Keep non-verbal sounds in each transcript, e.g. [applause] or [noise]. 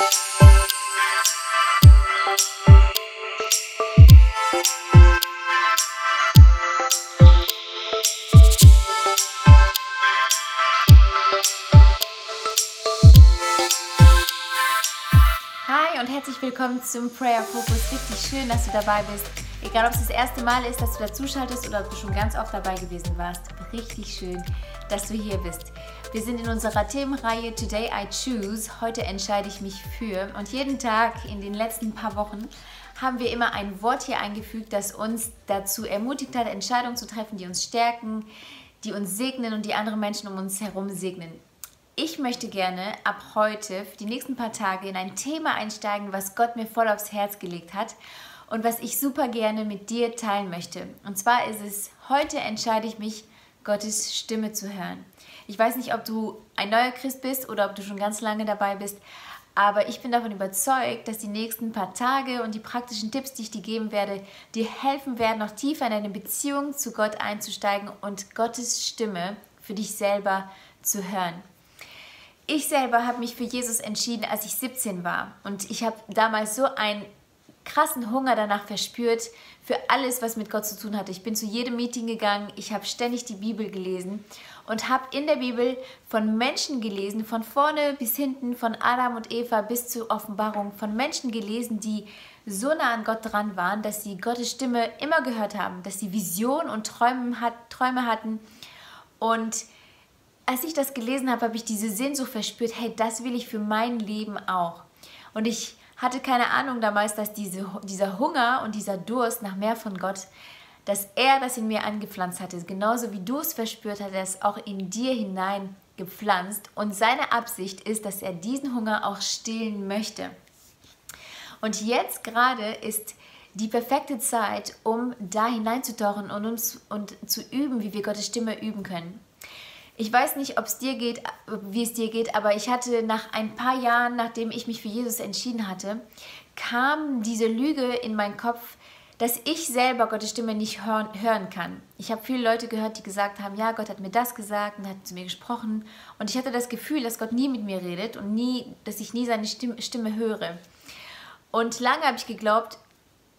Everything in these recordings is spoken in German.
Hi und herzlich willkommen zum Prayer Focus. Richtig schön, dass du dabei bist. Egal, ob es das erste Mal ist, dass du dazuschaltest oder ob du schon ganz oft dabei gewesen warst. Richtig schön, dass du hier bist. Wir sind in unserer Themenreihe Today I Choose. Heute entscheide ich mich für. Und jeden Tag in den letzten paar Wochen haben wir immer ein Wort hier eingefügt, das uns dazu ermutigt hat, Entscheidungen zu treffen, die uns stärken, die uns segnen und die andere Menschen um uns herum segnen. Ich möchte gerne ab heute, die nächsten paar Tage, in ein Thema einsteigen, was Gott mir voll aufs Herz gelegt hat und was ich super gerne mit dir teilen möchte. Und zwar ist es, heute entscheide ich mich, Gottes Stimme zu hören. Ich weiß nicht, ob du ein neuer Christ bist oder ob du schon ganz lange dabei bist, aber ich bin davon überzeugt, dass die nächsten paar Tage und die praktischen Tipps, die ich dir geben werde, dir helfen werden, noch tiefer in eine Beziehung zu Gott einzusteigen und Gottes Stimme für dich selber zu hören. Ich selber habe mich für Jesus entschieden, als ich 17 war. Und ich habe damals so einen krassen Hunger danach verspürt für alles, was mit Gott zu tun hatte. Ich bin zu jedem Meeting gegangen, ich habe ständig die Bibel gelesen und habe in der Bibel von Menschen gelesen, von vorne bis hinten, von Adam und Eva bis zur Offenbarung, von Menschen gelesen, die so nah an Gott dran waren, dass sie Gottes Stimme immer gehört haben, dass sie Visionen und Träume, Träume hatten und als ich das gelesen habe, habe ich diese Sehnsucht verspürt, hey, das will ich für mein Leben auch. Und ich hatte keine Ahnung damals, dass diese, dieser Hunger und dieser Durst nach mehr von Gott, dass er das in mir angepflanzt hatte. Genauso wie du es verspürt hat, er es auch in dir hinein gepflanzt. Und seine Absicht ist, dass er diesen Hunger auch stillen möchte. Und jetzt gerade ist die perfekte Zeit, um da hineinzutauchen und, uns, und zu üben, wie wir Gottes Stimme üben können. Ich weiß nicht, ob es dir geht, wie es dir geht, aber ich hatte nach ein paar Jahren, nachdem ich mich für Jesus entschieden hatte, kam diese Lüge in meinen Kopf, dass ich selber Gottes Stimme nicht hören, hören kann. Ich habe viele Leute gehört, die gesagt haben, ja, Gott hat mir das gesagt und hat zu mir gesprochen. Und ich hatte das Gefühl, dass Gott nie mit mir redet und nie, dass ich nie seine Stimme, Stimme höre. Und lange habe ich geglaubt,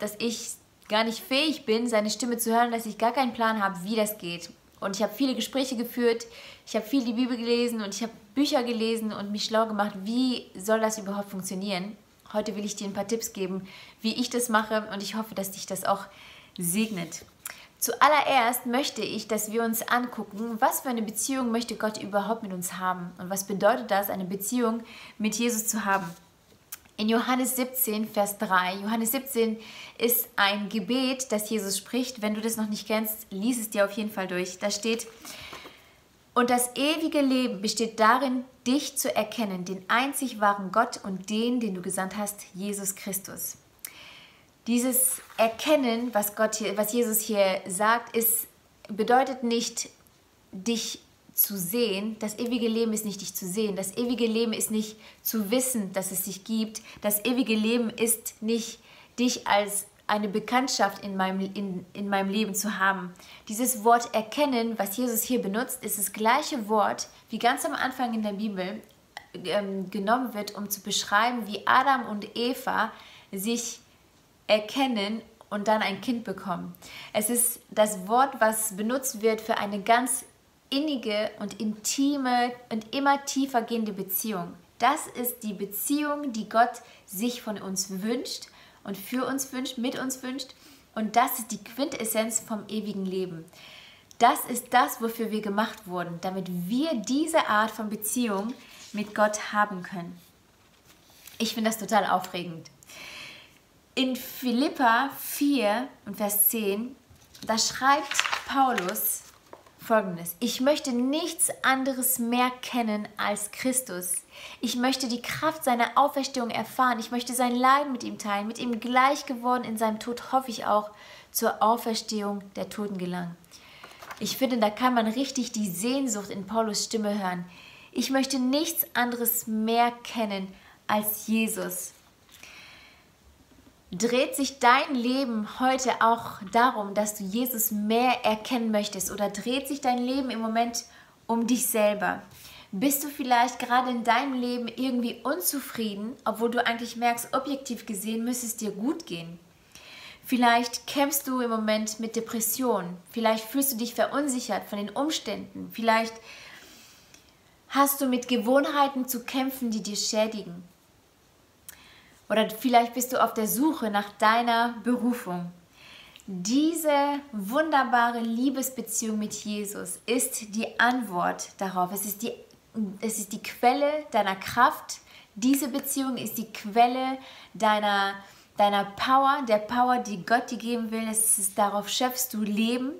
dass ich gar nicht fähig bin, seine Stimme zu hören, dass ich gar keinen Plan habe, wie das geht. Und ich habe viele Gespräche geführt, ich habe viel die Bibel gelesen und ich habe Bücher gelesen und mich schlau gemacht, wie soll das überhaupt funktionieren. Heute will ich dir ein paar Tipps geben, wie ich das mache und ich hoffe, dass dich das auch segnet. Zuallererst möchte ich, dass wir uns angucken, was für eine Beziehung möchte Gott überhaupt mit uns haben und was bedeutet das, eine Beziehung mit Jesus zu haben. In Johannes 17, Vers 3. Johannes 17 ist ein Gebet, das Jesus spricht. Wenn du das noch nicht kennst, lies es dir auf jeden Fall durch. Da steht, und das ewige Leben besteht darin, dich zu erkennen, den einzig wahren Gott und den, den du gesandt hast, Jesus Christus. Dieses Erkennen, was, Gott hier, was Jesus hier sagt, ist, bedeutet nicht, dich zu sehen. Das ewige Leben ist nicht dich zu sehen. Das ewige Leben ist nicht zu wissen, dass es dich gibt. Das ewige Leben ist nicht dich als eine Bekanntschaft in meinem, in, in meinem Leben zu haben. Dieses Wort erkennen, was Jesus hier benutzt, ist das gleiche Wort, wie ganz am Anfang in der Bibel ähm, genommen wird, um zu beschreiben, wie Adam und Eva sich erkennen und dann ein Kind bekommen. Es ist das Wort, was benutzt wird für eine ganz innige und intime und immer tiefer gehende Beziehung. Das ist die Beziehung, die Gott sich von uns wünscht und für uns wünscht, mit uns wünscht. Und das ist die Quintessenz vom ewigen Leben. Das ist das, wofür wir gemacht wurden, damit wir diese Art von Beziehung mit Gott haben können. Ich finde das total aufregend. In Philippa 4 und Vers 10, da schreibt Paulus, folgendes. Ich möchte nichts anderes mehr kennen als Christus. Ich möchte die Kraft seiner Auferstehung erfahren. Ich möchte sein Leiden mit ihm teilen. Mit ihm gleich geworden in seinem Tod hoffe ich auch zur Auferstehung der Toten gelangen. Ich finde, da kann man richtig die Sehnsucht in Paulus Stimme hören. Ich möchte nichts anderes mehr kennen als Jesus. Dreht sich dein Leben heute auch darum, dass du Jesus mehr erkennen möchtest oder dreht sich dein Leben im Moment um dich selber? Bist du vielleicht gerade in deinem Leben irgendwie unzufrieden, obwohl du eigentlich merkst, objektiv gesehen müsste es dir gut gehen? Vielleicht kämpfst du im Moment mit Depressionen. Vielleicht fühlst du dich verunsichert von den Umständen. Vielleicht hast du mit Gewohnheiten zu kämpfen, die dir schädigen. Oder vielleicht bist du auf der Suche nach deiner Berufung. Diese wunderbare Liebesbeziehung mit Jesus ist die Antwort darauf. Es ist die, es ist die Quelle deiner Kraft. Diese Beziehung ist die Quelle deiner, deiner Power, der Power, die Gott dir geben will. Es ist, darauf schöpfst du Leben.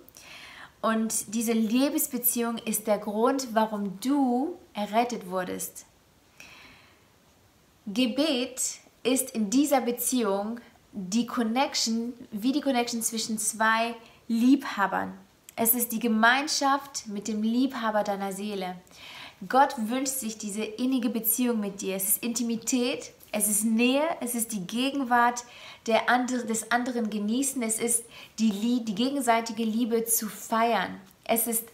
Und diese Liebesbeziehung ist der Grund, warum du errettet wurdest. Gebet ist in dieser Beziehung die Connection, wie die Connection zwischen zwei Liebhabern. Es ist die Gemeinschaft mit dem Liebhaber deiner Seele. Gott wünscht sich diese innige Beziehung mit dir. Es ist Intimität, es ist Nähe, es ist die Gegenwart der andere, des anderen genießen, es ist die, die gegenseitige Liebe zu feiern. Es ist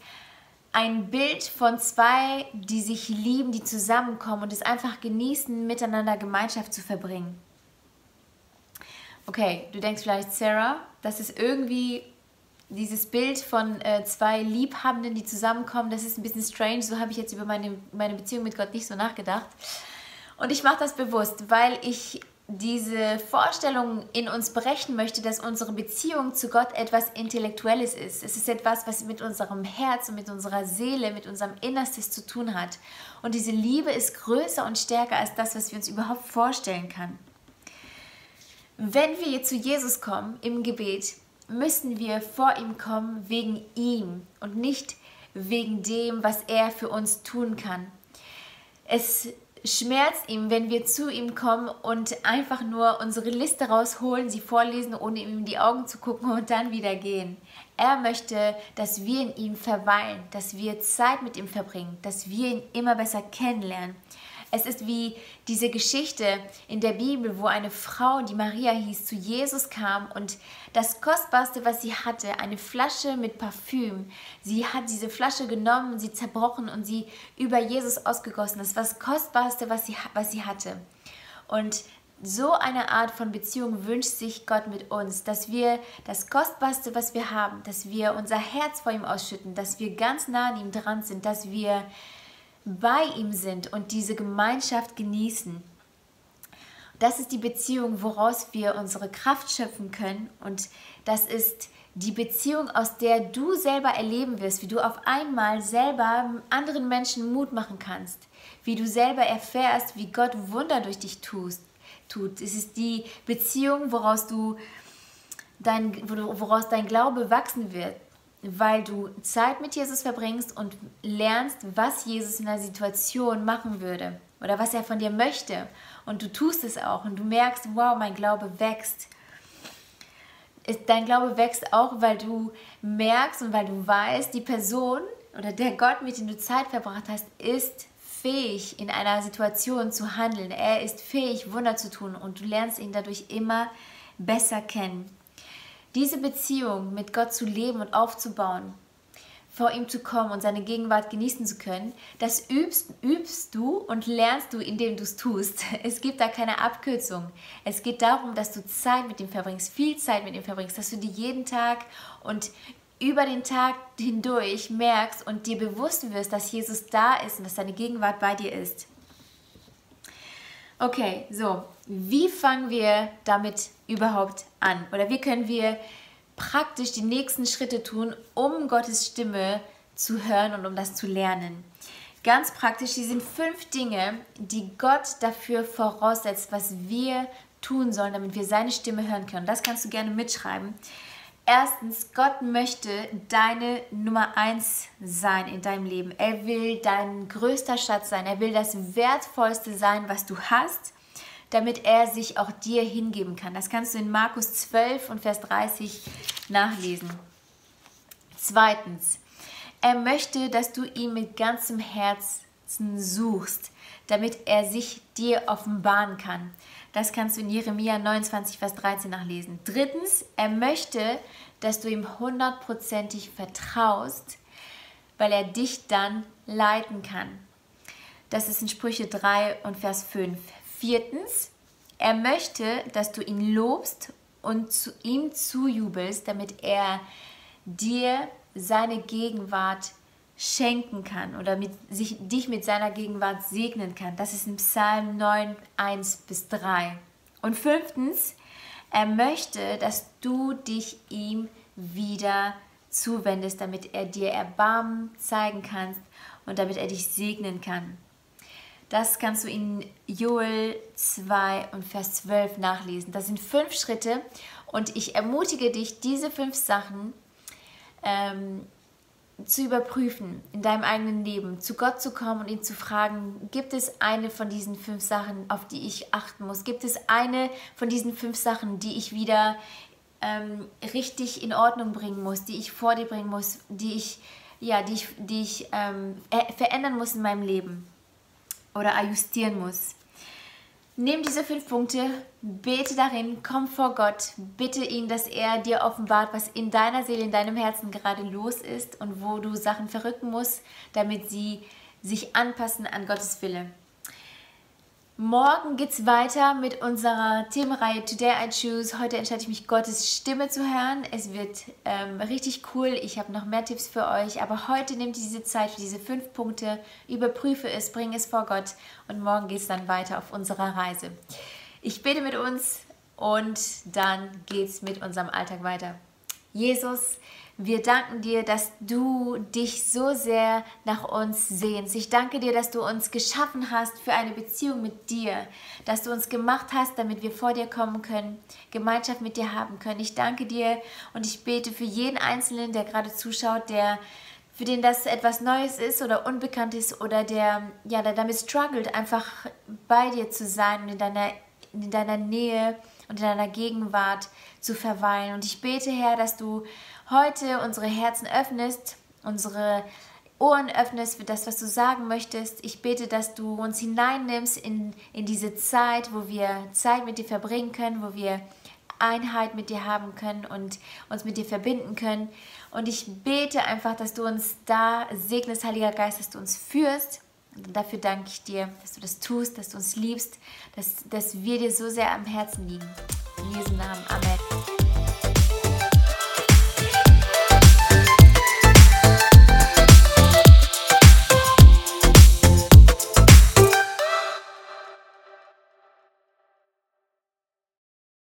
ein Bild von zwei, die sich lieben, die zusammenkommen und es einfach genießen, miteinander Gemeinschaft zu verbringen. Okay, du denkst vielleicht, Sarah, das ist irgendwie dieses Bild von äh, zwei Liebhabenden, die zusammenkommen, das ist ein bisschen strange. So habe ich jetzt über meine, meine Beziehung mit Gott nicht so nachgedacht. Und ich mache das bewusst, weil ich diese Vorstellung in uns brechen möchte, dass unsere Beziehung zu Gott etwas Intellektuelles ist. Es ist etwas, was mit unserem Herz und mit unserer Seele, mit unserem Innerstes zu tun hat. Und diese Liebe ist größer und stärker als das, was wir uns überhaupt vorstellen können. Wenn wir zu Jesus kommen im Gebet, müssen wir vor ihm kommen wegen ihm und nicht wegen dem, was er für uns tun kann. Es schmerzt ihm, wenn wir zu ihm kommen und einfach nur unsere Liste rausholen, sie vorlesen, ohne ihm in die Augen zu gucken und dann wieder gehen. Er möchte, dass wir in ihm verweilen, dass wir Zeit mit ihm verbringen, dass wir ihn immer besser kennenlernen. Es ist wie diese Geschichte in der Bibel, wo eine Frau, die Maria hieß, zu Jesus kam und das Kostbarste, was sie hatte, eine Flasche mit Parfüm. Sie hat diese Flasche genommen, sie zerbrochen und sie über Jesus ausgegossen. Das war das Kostbarste, was sie, was sie hatte. Und so eine Art von Beziehung wünscht sich Gott mit uns, dass wir das Kostbarste, was wir haben, dass wir unser Herz vor ihm ausschütten, dass wir ganz nah an ihm dran sind, dass wir bei ihm sind und diese Gemeinschaft genießen. Das ist die Beziehung, woraus wir unsere Kraft schöpfen können und das ist die Beziehung, aus der du selber erleben wirst, wie du auf einmal selber anderen Menschen Mut machen kannst, wie du selber erfährst, wie Gott Wunder durch dich tust, tut. Es ist die Beziehung, woraus du dein, woraus dein Glaube wachsen wird, weil du Zeit mit Jesus verbringst und lernst, was Jesus in der Situation machen würde oder was er von dir möchte. Und du tust es auch und du merkst, wow, mein Glaube wächst. Dein Glaube wächst auch, weil du merkst und weil du weißt, die Person oder der Gott, mit dem du Zeit verbracht hast, ist fähig, in einer Situation zu handeln. Er ist fähig, Wunder zu tun und du lernst ihn dadurch immer besser kennen. Diese Beziehung mit Gott zu leben und aufzubauen, vor ihm zu kommen und seine Gegenwart genießen zu können, das übst, übst du und lernst du, indem du es tust. [laughs] Es gibt da keine Abkürzung. Es geht darum, dass du Zeit mit ihm verbringst, viel Zeit mit ihm verbringst, dass du dir jeden Tag und über den Tag hindurch merkst und dir bewusst wirst, dass Jesus da ist und dass seine Gegenwart bei dir ist. Okay, so, wie fangen wir damit überhaupt an? Oder wie können wir praktisch die nächsten Schritte tun, um Gottes Stimme zu hören und um das zu lernen? Ganz praktisch, die sind fünf Dinge, die Gott dafür voraussetzt, was wir tun sollen, damit wir seine Stimme hören können. Das kannst du gerne mitschreiben. Erstens, Gott möchte deine Nummer eins sein in deinem Leben. Er will dein größter Schatz sein. Er will das Wertvollste sein, was du hast, damit er sich auch dir hingeben kann. Das kannst du in Markus 12 und Vers 30 nachlesen. Zweitens, er möchte, dass du ihn mit ganzem Herzen suchst, damit er sich dir offenbaren kann. Das kannst du in Jeremia 29, Vers 13 nachlesen. Drittens, er möchte, dass du ihm hundertprozentig vertraust, weil er dich dann leiten kann. Das ist in Sprüche 3 und Vers 5. Viertens, er möchte, dass du ihn lobst und zu ihm zujubelst, damit er dir seine Gegenwart schenken kann oder mit, sich, dich mit seiner Gegenwart segnen kann. Das ist in Psalm 9, 1 bis 3. Und fünftens, er möchte, dass du dich ihm wieder zuwendest, damit er dir Erbarmen zeigen kannst und damit er dich segnen kann. Das kannst du in Joel 2 und Vers 12 nachlesen. Das sind fünf Schritte und ich ermutige dich, diese fünf Sachen ähm, zu überprüfen in deinem eigenen Leben, zu Gott zu kommen und ihn zu fragen, gibt es eine von diesen fünf Sachen, auf die ich achten muss? Gibt es eine von diesen fünf Sachen, die ich wieder ähm, richtig in Ordnung bringen muss, die ich vor dir bringen muss, die ich, ja, die ich, die ich ähm, verändern muss in meinem Leben oder ajustieren muss? Nimm diese fünf Punkte, bete darin, komm vor Gott, bitte ihn, dass er dir offenbart, was in deiner Seele, in deinem Herzen gerade los ist und wo du Sachen verrücken musst, damit sie sich anpassen an Gottes Wille. Morgen geht es weiter mit unserer Themenreihe Today I Choose. Heute entscheide ich mich, Gottes Stimme zu hören. Es wird ähm, richtig cool. Ich habe noch mehr Tipps für euch. Aber heute nehmt diese Zeit für diese fünf Punkte, überprüfe es, bring es vor Gott und morgen geht es dann weiter auf unserer Reise. Ich bete mit uns und dann geht es mit unserem Alltag weiter. Jesus, wir danken dir, dass du dich so sehr nach uns sehnst. Ich danke dir, dass du uns geschaffen hast für eine Beziehung mit dir, dass du uns gemacht hast, damit wir vor dir kommen können, Gemeinschaft mit dir haben können. Ich danke dir und ich bete für jeden Einzelnen, der gerade zuschaut, der für den das etwas Neues ist oder unbekannt ist oder der, ja, der damit struggelt, einfach bei dir zu sein und in deiner, in deiner Nähe und in deiner Gegenwart zu verweilen. Und ich bete, Herr, dass du heute unsere Herzen öffnest, unsere Ohren öffnest für das, was du sagen möchtest. Ich bete, dass du uns hineinnimmst in, in diese Zeit, wo wir Zeit mit dir verbringen können, wo wir Einheit mit dir haben können und uns mit dir verbinden können. Und ich bete einfach, dass du uns da segnest, Heiliger Geist, dass du uns führst. Dafür danke ich dir, dass du das tust, dass du uns liebst, dass, dass wir dir so sehr am Herzen liegen. In Jesu Namen. Amen.